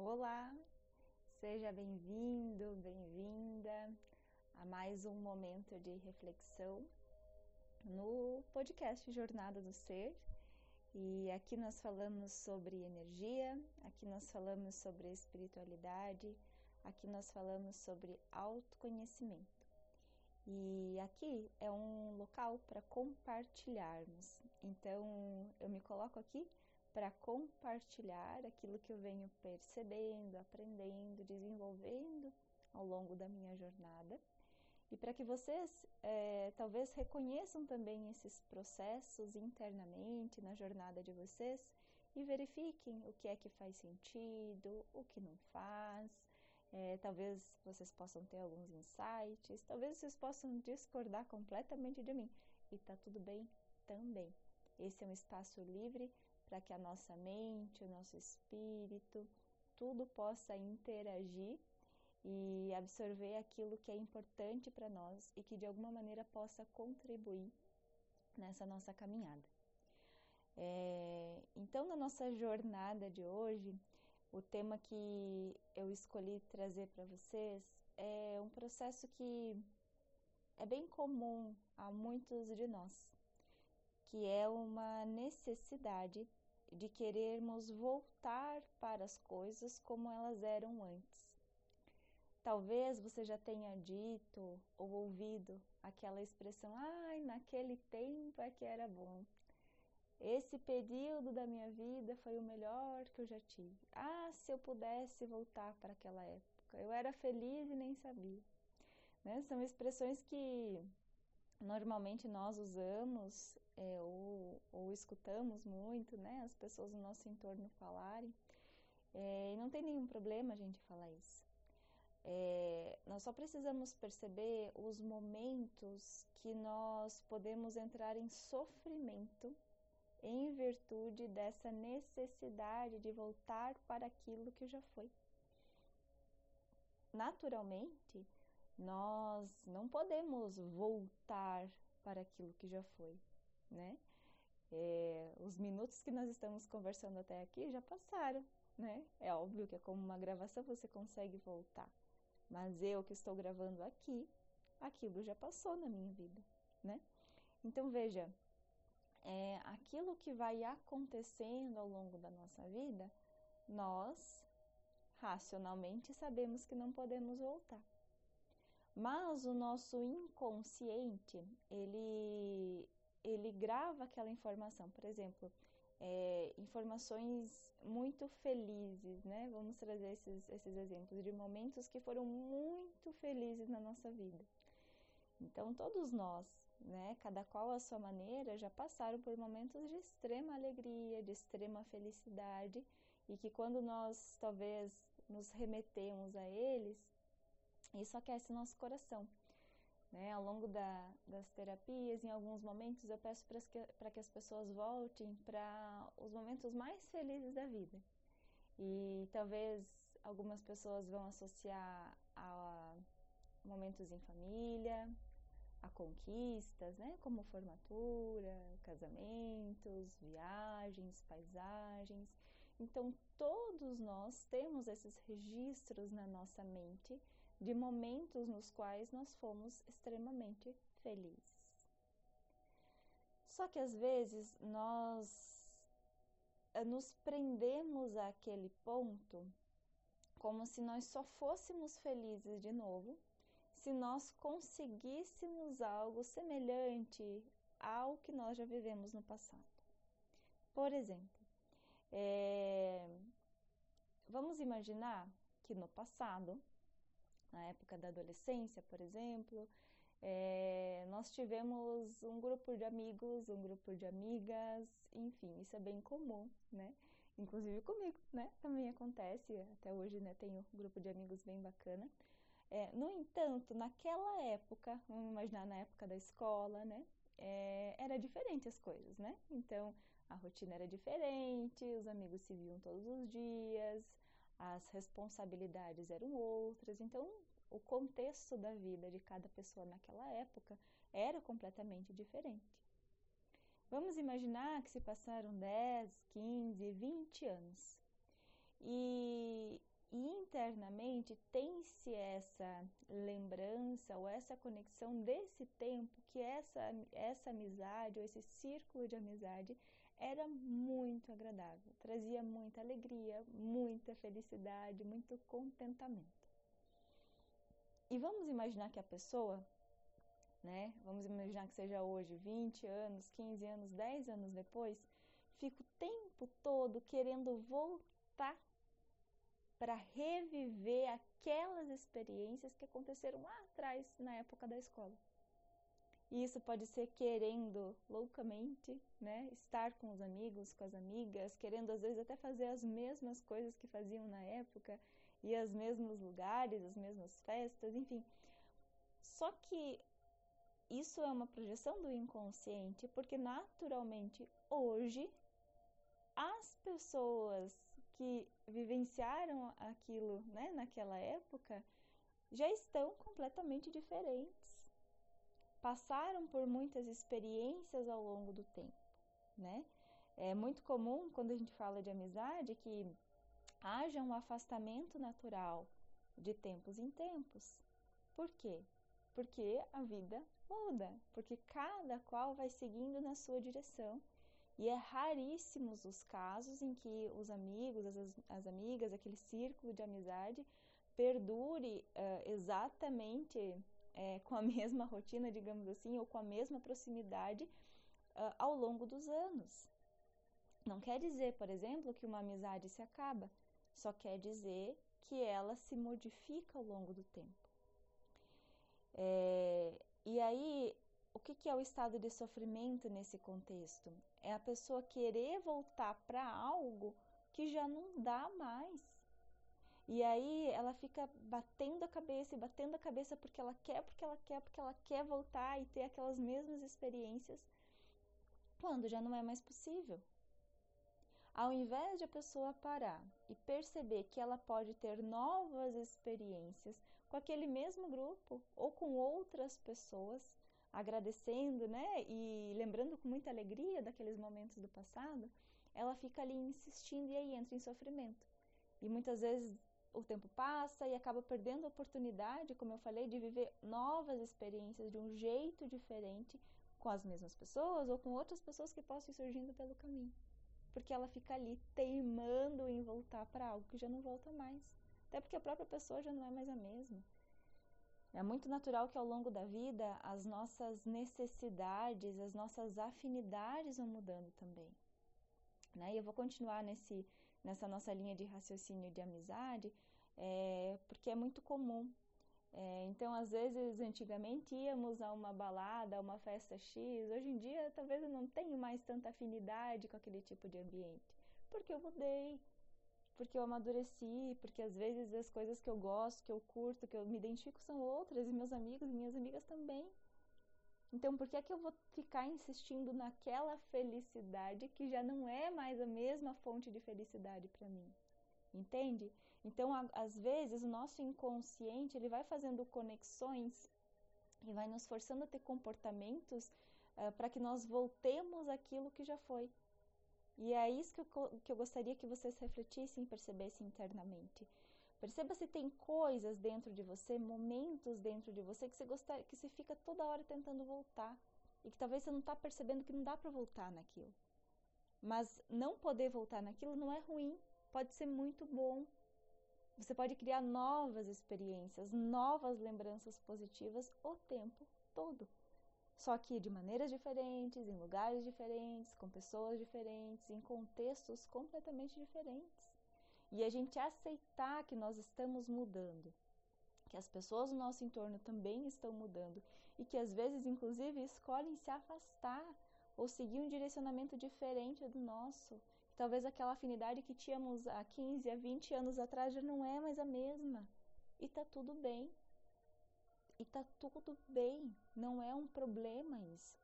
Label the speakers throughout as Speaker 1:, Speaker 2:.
Speaker 1: Olá, seja bem-vindo, bem-vinda a mais um momento de reflexão no podcast Jornada do Ser. E aqui nós falamos sobre energia, aqui nós falamos sobre espiritualidade, aqui nós falamos sobre autoconhecimento. E aqui é um local para compartilharmos. Então eu me coloco aqui para compartilhar aquilo que eu venho percebendo, aprendendo, desenvolvendo ao longo da minha jornada e para que vocês é, talvez reconheçam também esses processos internamente na jornada de vocês e verifiquem o que é que faz sentido, o que não faz. É, talvez vocês possam ter alguns insights, talvez vocês possam discordar completamente de mim e tá tudo bem também. Esse é um espaço livre para que a nossa mente, o nosso espírito, tudo possa interagir e absorver aquilo que é importante para nós e que de alguma maneira possa contribuir nessa nossa caminhada. É, então, na nossa jornada de hoje, o tema que eu escolhi trazer para vocês é um processo que é bem comum a muitos de nós, que é uma necessidade de querermos voltar para as coisas como elas eram antes. Talvez você já tenha dito ou ouvido aquela expressão: ai, naquele tempo é que era bom. Esse período da minha vida foi o melhor que eu já tive. Ah, se eu pudesse voltar para aquela época, eu era feliz e nem sabia. Né? São expressões que normalmente nós usamos é, ou, ou, escutamos muito, né? As pessoas no nosso entorno falarem. É, e não tem nenhum problema a gente falar isso. É, nós só precisamos perceber os momentos que nós podemos entrar em sofrimento em virtude dessa necessidade de voltar para aquilo que já foi. Naturalmente, nós não podemos voltar para aquilo que já foi, né? É, os minutos que nós estamos conversando até aqui já passaram, né? É óbvio que é como uma gravação, você consegue voltar. Mas eu que estou gravando aqui, aquilo já passou na minha vida, né? Então veja, é, aquilo que vai acontecendo ao longo da nossa vida, nós racionalmente sabemos que não podemos voltar. Mas o nosso inconsciente, ele, ele grava aquela informação. Por exemplo, é, informações muito felizes, né? Vamos trazer esses, esses exemplos de momentos que foram muito felizes na nossa vida. Então, todos nós, né, cada qual à sua maneira, já passaram por momentos de extrema alegria, de extrema felicidade, e que quando nós talvez nos remetemos a eles, isso aquece nosso coração. Né? Ao longo da, das terapias, em alguns momentos, eu peço para que, que as pessoas voltem para os momentos mais felizes da vida. E talvez algumas pessoas vão associar a momentos em família, a conquistas, né? como formatura, casamentos, viagens, paisagens. Então, todos nós temos esses registros na nossa mente de momentos nos quais nós fomos extremamente felizes. Só que às vezes nós eh, nos prendemos àquele ponto como se nós só fôssemos felizes de novo se nós conseguíssemos algo semelhante ao que nós já vivemos no passado. Por exemplo, é, vamos imaginar que no passado na época da adolescência, por exemplo, é, nós tivemos um grupo de amigos, um grupo de amigas, enfim, isso é bem comum, né? Inclusive comigo, né? Também acontece, até hoje, né? Tenho um grupo de amigos bem bacana. É, no entanto, naquela época, vamos imaginar na época da escola, né? É, era diferente as coisas, né? Então, a rotina era diferente, os amigos se viam todos os dias, as responsabilidades eram outras, então o contexto da vida de cada pessoa naquela época era completamente diferente. Vamos imaginar que se passaram 10, 15, 20 anos. e, internamente tem-se essa lembrança ou essa conexão desse tempo que essa, essa amizade ou esse círculo de amizade era muito agradável, trazia muita alegria, muita felicidade, muito contentamento. E vamos imaginar que a pessoa, né, vamos imaginar que seja hoje 20 anos, 15 anos, 10 anos depois, fica o tempo todo querendo voltar para reviver aquelas experiências que aconteceram lá atrás, na época da escola. E isso pode ser querendo loucamente, né, estar com os amigos, com as amigas, querendo às vezes até fazer as mesmas coisas que faziam na época, e os mesmos lugares, as mesmas festas, enfim. Só que isso é uma projeção do inconsciente, porque naturalmente hoje as pessoas que vivenciaram aquilo né, naquela época já estão completamente diferentes. Passaram por muitas experiências ao longo do tempo, né? É muito comum quando a gente fala de amizade que haja um afastamento natural de tempos em tempos. Por quê? Porque a vida muda, porque cada qual vai seguindo na sua direção e é raríssimos os casos em que os amigos, as, as amigas, aquele círculo de amizade perdure uh, exatamente uh, com a mesma rotina, digamos assim, ou com a mesma proximidade uh, ao longo dos anos. Não quer dizer, por exemplo, que uma amizade se acaba, só quer dizer que ela se modifica ao longo do tempo. É, e aí, o que, que é o estado de sofrimento nesse contexto? É a pessoa querer voltar para algo que já não dá mais. E aí ela fica batendo a cabeça e batendo a cabeça porque ela quer, porque ela quer, porque ela quer voltar e ter aquelas mesmas experiências, quando já não é mais possível. Ao invés de a pessoa parar e perceber que ela pode ter novas experiências com aquele mesmo grupo ou com outras pessoas, agradecendo, né, e lembrando com muita alegria daqueles momentos do passado, ela fica ali insistindo e aí entra em sofrimento. E muitas vezes o tempo passa e acaba perdendo a oportunidade, como eu falei, de viver novas experiências de um jeito diferente com as mesmas pessoas ou com outras pessoas que possam ir surgindo pelo caminho. Porque ela fica ali teimando em voltar para algo que já não volta mais. Até porque a própria pessoa já não é mais a mesma. É muito natural que ao longo da vida as nossas necessidades, as nossas afinidades vão mudando também. Né? E eu vou continuar nesse, nessa nossa linha de raciocínio de amizade, é, porque é muito comum. É, então, às vezes, antigamente íamos a uma balada, a uma festa X. Hoje em dia, talvez eu não tenho mais tanta afinidade com aquele tipo de ambiente, porque eu mudei, porque eu amadureci, porque às vezes as coisas que eu gosto, que eu curto, que eu me identifico são outras, e meus amigos e minhas amigas também. Então, por que é que eu vou ficar insistindo naquela felicidade que já não é mais a mesma fonte de felicidade para mim? Entende? Então, a, às vezes, o nosso inconsciente ele vai fazendo conexões e vai nos forçando a ter comportamentos uh, para que nós voltemos àquilo que já foi. E é isso que eu, que eu gostaria que vocês refletissem e percebessem internamente. Perceba se tem coisas dentro de você, momentos dentro de você que você gosta, que você fica toda hora tentando voltar e que talvez você não está percebendo que não dá para voltar naquilo. Mas não poder voltar naquilo não é ruim, pode ser muito bom. Você pode criar novas experiências, novas lembranças positivas o tempo todo. Só que de maneiras diferentes, em lugares diferentes, com pessoas diferentes, em contextos completamente diferentes. E a gente aceitar que nós estamos mudando, que as pessoas no nosso entorno também estão mudando e que às vezes, inclusive, escolhem se afastar ou seguir um direcionamento diferente do nosso. Talvez aquela afinidade que tínhamos há 15, há 20 anos atrás já não é mais a mesma. E tá tudo bem e tá tudo bem, não é um problema isso.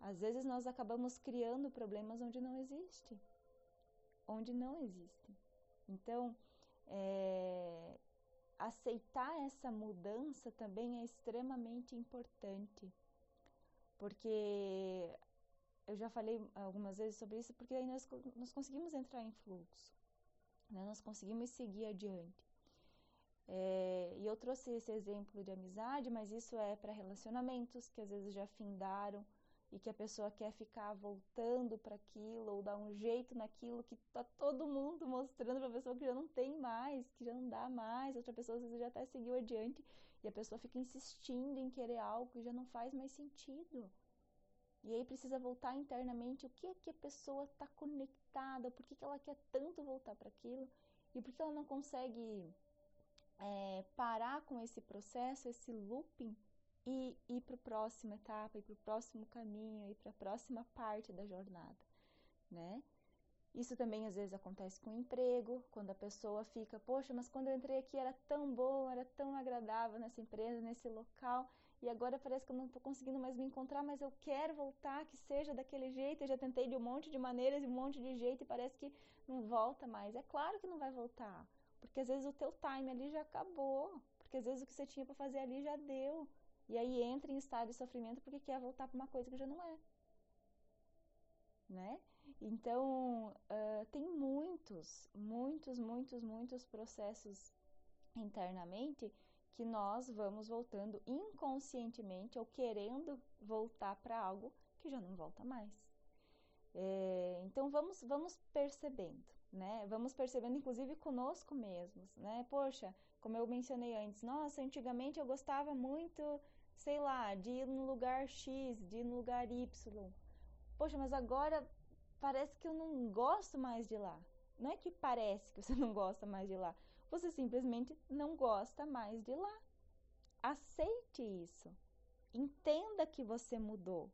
Speaker 1: Às vezes nós acabamos criando problemas onde não existe, onde não existe. Então, é, aceitar essa mudança também é extremamente importante, porque eu já falei algumas vezes sobre isso, porque aí nós, nós conseguimos entrar em fluxo. né? nós conseguimos seguir adiante. É, e eu trouxe esse exemplo de amizade, mas isso é para relacionamentos que às vezes já findaram e que a pessoa quer ficar voltando para aquilo ou dar um jeito naquilo que tá todo mundo mostrando para a pessoa que já não tem mais, que já não dá mais, outra pessoa às vezes já até seguiu adiante e a pessoa fica insistindo em querer algo que já não faz mais sentido. E aí precisa voltar internamente o que é que a pessoa está conectada, por que, que ela quer tanto voltar para aquilo e por que ela não consegue é, parar com esse processo, esse looping e ir para a próxima etapa, ir para o próximo caminho, ir para a próxima parte da jornada, né? Isso também às vezes acontece com o emprego, quando a pessoa fica, poxa, mas quando eu entrei aqui era tão bom, era tão agradável nessa empresa, nesse local, e agora parece que eu não estou conseguindo mais me encontrar, mas eu quero voltar, que seja daquele jeito. Eu já tentei de um monte de maneiras e um monte de jeito e parece que não volta mais. É claro que não vai voltar, porque às vezes o teu time ali já acabou, porque às vezes o que você tinha para fazer ali já deu. E aí entra em estado de sofrimento porque quer voltar para uma coisa que já não é. Né? Então, uh, tem muitos, muitos, muitos, muitos processos internamente que nós vamos voltando inconscientemente ou querendo voltar para algo que já não volta mais. É, então vamos, vamos percebendo, né? Vamos percebendo, inclusive conosco mesmos, né? Poxa, como eu mencionei antes, nossa, antigamente eu gostava muito, sei lá, de ir no lugar X, de ir no lugar Y. Poxa, mas agora parece que eu não gosto mais de lá. Não é que parece que você não gosta mais de lá, você simplesmente não gosta mais de lá. Aceite isso. Entenda que você mudou.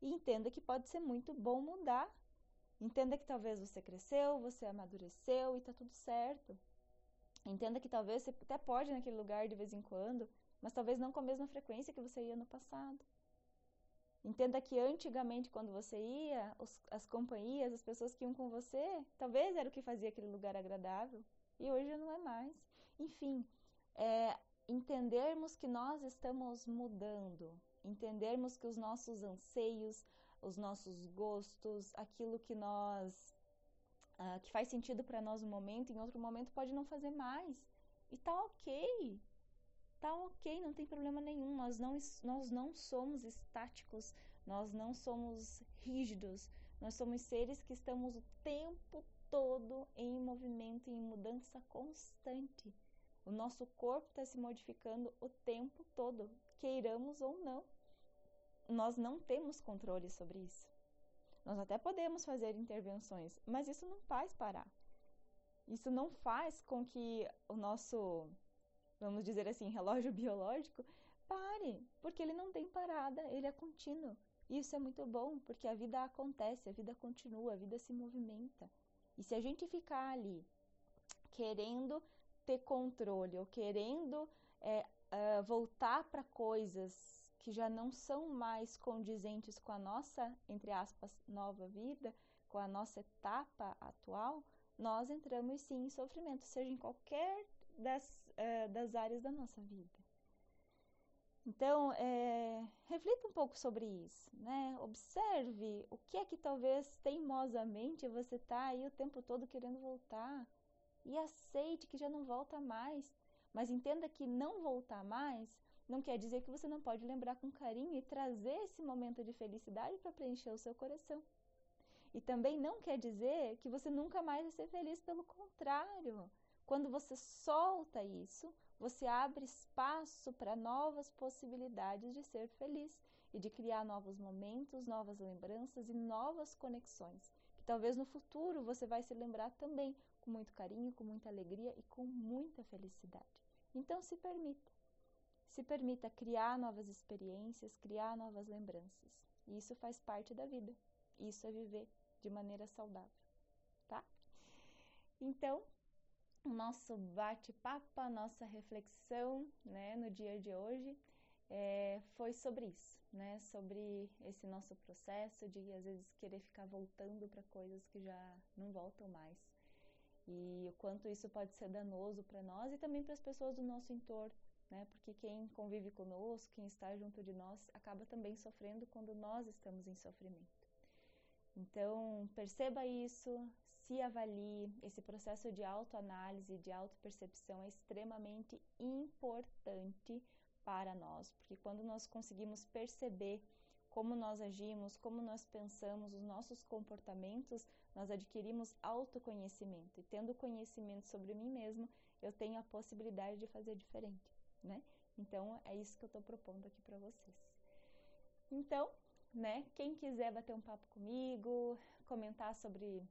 Speaker 1: E entenda que pode ser muito bom mudar. Entenda que talvez você cresceu, você amadureceu e tá tudo certo. Entenda que talvez você até pode ir naquele lugar de vez em quando, mas talvez não com a mesma frequência que você ia no passado. Entenda que antigamente, quando você ia, os, as companhias, as pessoas que iam com você, talvez era o que fazia aquele lugar agradável e hoje não é mais. Enfim, é, entendermos que nós estamos mudando, entendermos que os nossos anseios, os nossos gostos, aquilo que nós uh, que faz sentido para nós no momento, em outro momento pode não fazer mais. E tá ok tá ok, não tem problema nenhum. Nós não, nós não somos estáticos, nós não somos rígidos, nós somos seres que estamos o tempo todo em movimento, em mudança constante. O nosso corpo está se modificando o tempo todo, queiramos ou não. Nós não temos controle sobre isso. Nós até podemos fazer intervenções, mas isso não faz parar. Isso não faz com que o nosso vamos dizer assim, relógio biológico, pare, porque ele não tem parada, ele é contínuo. Isso é muito bom, porque a vida acontece, a vida continua, a vida se movimenta. E se a gente ficar ali querendo ter controle ou querendo é, uh, voltar para coisas que já não são mais condizentes com a nossa, entre aspas, nova vida, com a nossa etapa atual, nós entramos sim em sofrimento, seja em qualquer das uh, das áreas da nossa vida. Então, é, reflita um pouco sobre isso, né? Observe o que é que talvez teimosamente você está aí o tempo todo querendo voltar e aceite que já não volta mais. Mas entenda que não voltar mais não quer dizer que você não pode lembrar com carinho e trazer esse momento de felicidade para preencher o seu coração. E também não quer dizer que você nunca mais vai ser feliz, pelo contrário. Quando você solta isso, você abre espaço para novas possibilidades de ser feliz e de criar novos momentos, novas lembranças e novas conexões, que talvez no futuro você vai se lembrar também com muito carinho, com muita alegria e com muita felicidade. Então se permita. Se permita criar novas experiências, criar novas lembranças. E isso faz parte da vida. Isso é viver de maneira saudável, tá? Então, nosso bate-papo, a nossa reflexão né, no dia de hoje é, foi sobre isso, né? Sobre esse nosso processo de às vezes querer ficar voltando para coisas que já não voltam mais. E o quanto isso pode ser danoso para nós e também para as pessoas do nosso entorno, né? Porque quem convive conosco, quem está junto de nós, acaba também sofrendo quando nós estamos em sofrimento. Então, perceba isso, se avalie. Esse processo de autoanálise, de autopercepção é extremamente importante para nós, porque quando nós conseguimos perceber como nós agimos, como nós pensamos, os nossos comportamentos, nós adquirimos autoconhecimento. E tendo conhecimento sobre mim mesmo, eu tenho a possibilidade de fazer diferente, né? Então é isso que eu estou propondo aqui para vocês. Então, né? Quem quiser bater um papo comigo, comentar sobre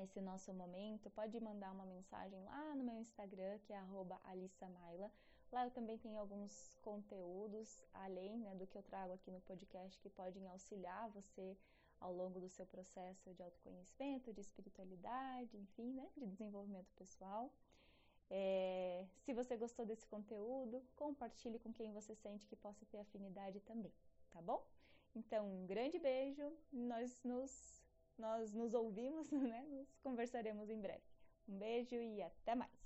Speaker 1: esse nosso momento, pode mandar uma mensagem lá no meu Instagram, que é @alissamaila. Lá eu também tenho alguns conteúdos, além né, do que eu trago aqui no podcast, que podem auxiliar você ao longo do seu processo de autoconhecimento, de espiritualidade, enfim, né, de desenvolvimento pessoal. É, se você gostou desse conteúdo, compartilhe com quem você sente que possa ter afinidade também, tá bom? Então, um grande beijo, nós nos, nós nos ouvimos, né? Nos conversaremos em breve. Um beijo e até mais!